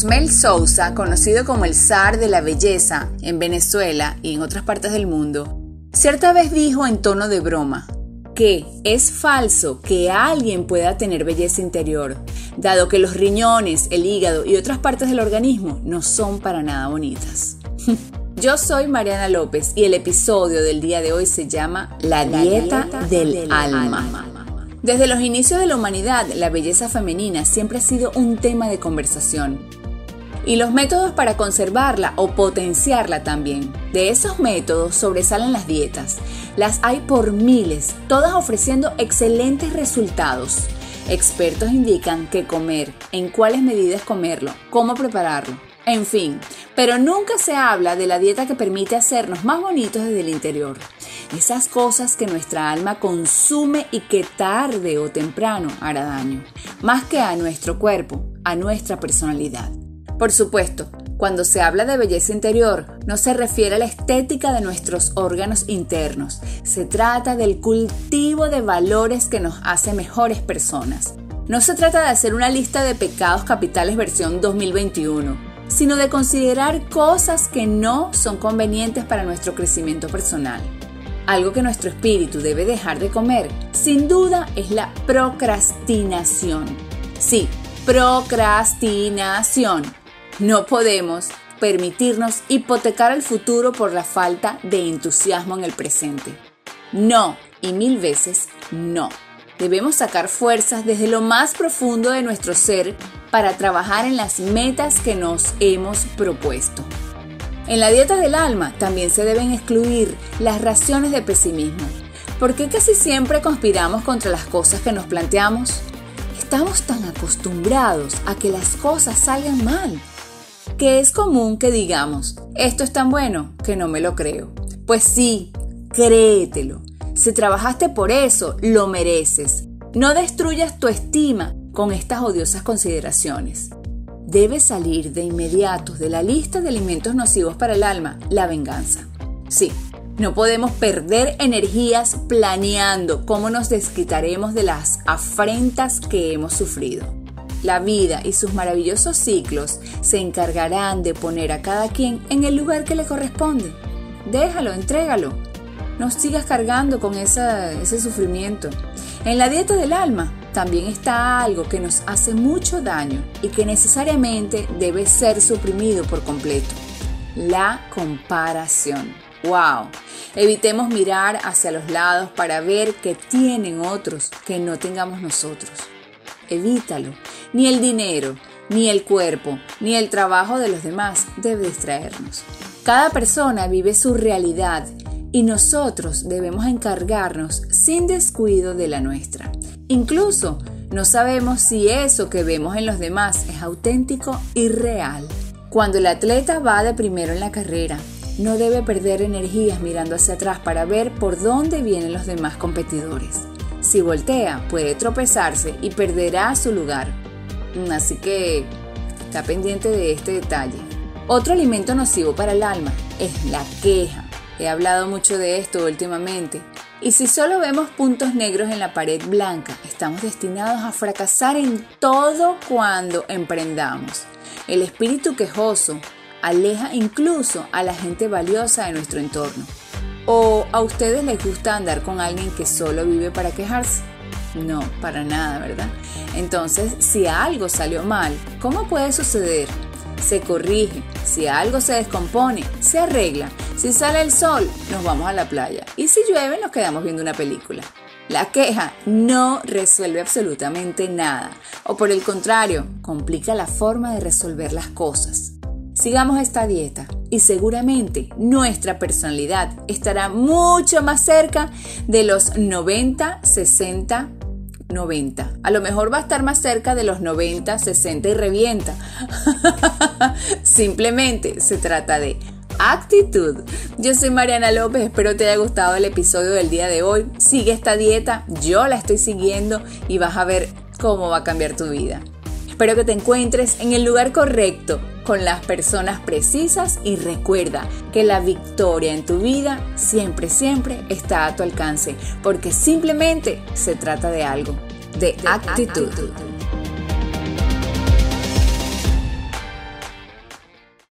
Osmel Sousa, conocido como el zar de la belleza en Venezuela y en otras partes del mundo, cierta vez dijo en tono de broma que es falso que alguien pueda tener belleza interior, dado que los riñones, el hígado y otras partes del organismo no son para nada bonitas. Yo soy Mariana López y el episodio del día de hoy se llama La dieta, del, alma. Desde los inicios de la humanidad, la belleza femenina siempre ha sido un tema de conversación. Y los métodos para conservarla o potenciarla también. De esos métodos sobresalen las dietas. Las hay por miles, todas ofreciendo excelentes resultados. Expertos indican qué comer, en cuáles medidas comerlo, cómo prepararlo, en fin, pero nunca se habla de la dieta que permite hacernos más bonitos desde el interior. Esas cosas que nuestra alma consume y que tarde o temprano hará daño, más que a nuestro cuerpo, a nuestra personalidad. Por supuesto, cuando se habla de belleza interior, no se refiere a la estética de nuestros órganos internos, se trata del cultivo de valores que nos hace mejores personas. No se trata de hacer una lista de pecados capitales versión 2021 sino de considerar cosas que no son convenientes para nuestro crecimiento personal. Algo que nuestro espíritu debe dejar de comer, sin duda, es la procrastinación. Sí, procrastinación. No podemos permitirnos hipotecar el futuro por la falta de entusiasmo en el presente. No, y mil veces no. Debemos sacar fuerzas desde lo más profundo de nuestro ser para trabajar en las metas que nos hemos propuesto. En la dieta del alma también se deben excluir las raciones de pesimismo. ¿Por qué casi siempre conspiramos contra las cosas que nos planteamos? Estamos tan acostumbrados a que las cosas salgan mal, que es común que digamos, esto es tan bueno que no me lo creo. Pues sí, créetelo. Si trabajaste por eso, lo mereces. No destruyas tu estima con estas odiosas consideraciones. Debe salir de inmediato de la lista de alimentos nocivos para el alma la venganza. Sí, no podemos perder energías planeando cómo nos desquitaremos de las afrentas que hemos sufrido. La vida y sus maravillosos ciclos se encargarán de poner a cada quien en el lugar que le corresponde. Déjalo, entrégalo no sigas cargando con ese sufrimiento. En la dieta del alma también está algo que nos hace mucho daño y que necesariamente debe ser suprimido por completo. La comparación. ¡Wow! Evitemos mirar hacia los lados para ver qué tienen otros que no tengamos nosotros. Evítalo. Ni el dinero, ni el cuerpo, ni el trabajo de los demás debe distraernos. Cada persona vive su realidad y nosotros debemos encargarnos sin descuido de la nuestra. Incluso no sabemos si eso que vemos en los demás es auténtico y real. Cuando el atleta va de primero en la carrera, no debe perder energías mirando hacia atrás para ver por dónde vienen los demás competidores. Si voltea, puede tropezarse y perderá su lugar. Así que está pendiente de este detalle. Otro alimento nocivo para el alma es la queja. He hablado mucho de esto últimamente. Y si solo vemos puntos negros en la pared blanca, estamos destinados a fracasar en todo cuando emprendamos. El espíritu quejoso aleja incluso a la gente valiosa de nuestro entorno. ¿O a ustedes les gusta andar con alguien que solo vive para quejarse? No, para nada, ¿verdad? Entonces, si algo salió mal, ¿cómo puede suceder? Se corrige. Si algo se descompone, se arregla si sale el sol, nos vamos a la playa. Y si llueve, nos quedamos viendo una película. La queja no resuelve absolutamente nada. O por el contrario, complica la forma de resolver las cosas. Sigamos esta dieta y seguramente nuestra personalidad estará mucho más cerca de los 90, 60, 90. A lo mejor va a estar más cerca de los 90, 60 y revienta. Simplemente se trata de actitud. Yo soy Mariana López, espero te haya gustado el episodio del día de hoy. Sigue esta dieta, yo la estoy siguiendo y vas a ver cómo va a cambiar tu vida. Espero que te encuentres en el lugar correcto, con las personas precisas y recuerda que la victoria en tu vida siempre, siempre está a tu alcance, porque simplemente se trata de algo, de, actitud.